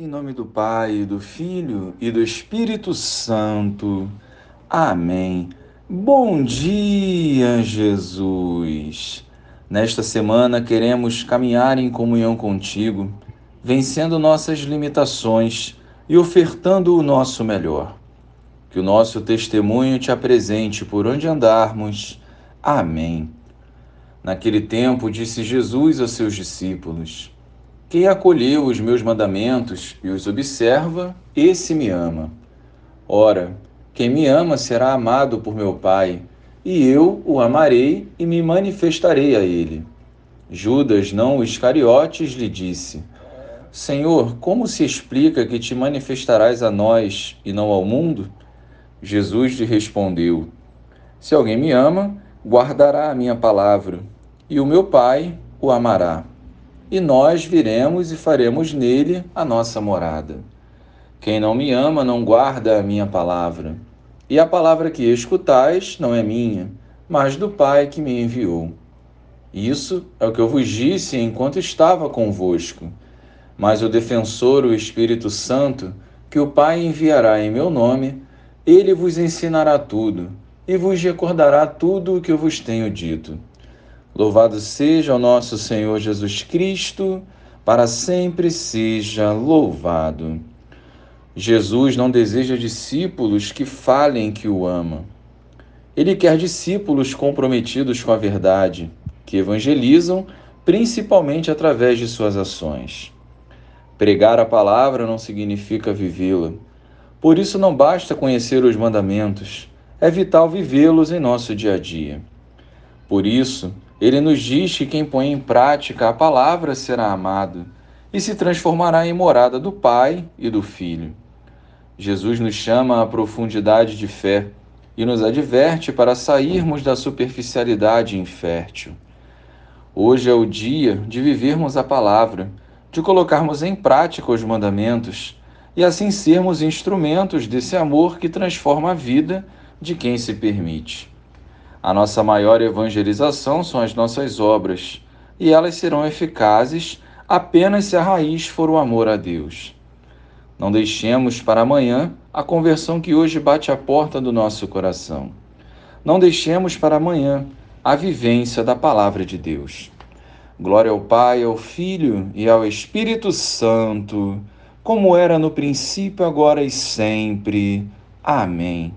Em nome do Pai, do Filho e do Espírito Santo. Amém. Bom dia, Jesus. Nesta semana queremos caminhar em comunhão contigo, vencendo nossas limitações e ofertando o nosso melhor. Que o nosso testemunho te apresente por onde andarmos. Amém. Naquele tempo, disse Jesus aos seus discípulos: quem acolheu os meus mandamentos e os observa, esse me ama. Ora, quem me ama será amado por meu Pai, e eu o amarei e me manifestarei a ele. Judas, não Iscariotes, lhe disse: Senhor, como se explica que te manifestarás a nós e não ao mundo? Jesus lhe respondeu: Se alguém me ama, guardará a minha palavra, e o meu Pai o amará e nós viremos e faremos nele a nossa morada. Quem não me ama não guarda a minha palavra, e a palavra que escutais não é minha, mas do Pai que me enviou. Isso é o que eu vos disse enquanto estava convosco. Mas o defensor, o Espírito Santo, que o Pai enviará em meu nome, ele vos ensinará tudo e vos recordará tudo o que eu vos tenho dito. Louvado seja o nosso Senhor Jesus Cristo, para sempre seja louvado. Jesus não deseja discípulos que falem que o amam. Ele quer discípulos comprometidos com a verdade, que evangelizam principalmente através de suas ações. Pregar a palavra não significa vivê-la. Por isso não basta conhecer os mandamentos, é vital vivê-los em nosso dia a dia. Por isso, ele nos diz que quem põe em prática a palavra será amado e se transformará em morada do Pai e do Filho. Jesus nos chama à profundidade de fé e nos adverte para sairmos da superficialidade infértil. Hoje é o dia de vivermos a palavra, de colocarmos em prática os mandamentos e assim sermos instrumentos desse amor que transforma a vida de quem se permite. A nossa maior evangelização são as nossas obras, e elas serão eficazes apenas se a raiz for o amor a Deus. Não deixemos para amanhã a conversão que hoje bate à porta do nosso coração. Não deixemos para amanhã a vivência da palavra de Deus. Glória ao Pai, ao Filho e ao Espírito Santo, como era no princípio, agora e sempre. Amém.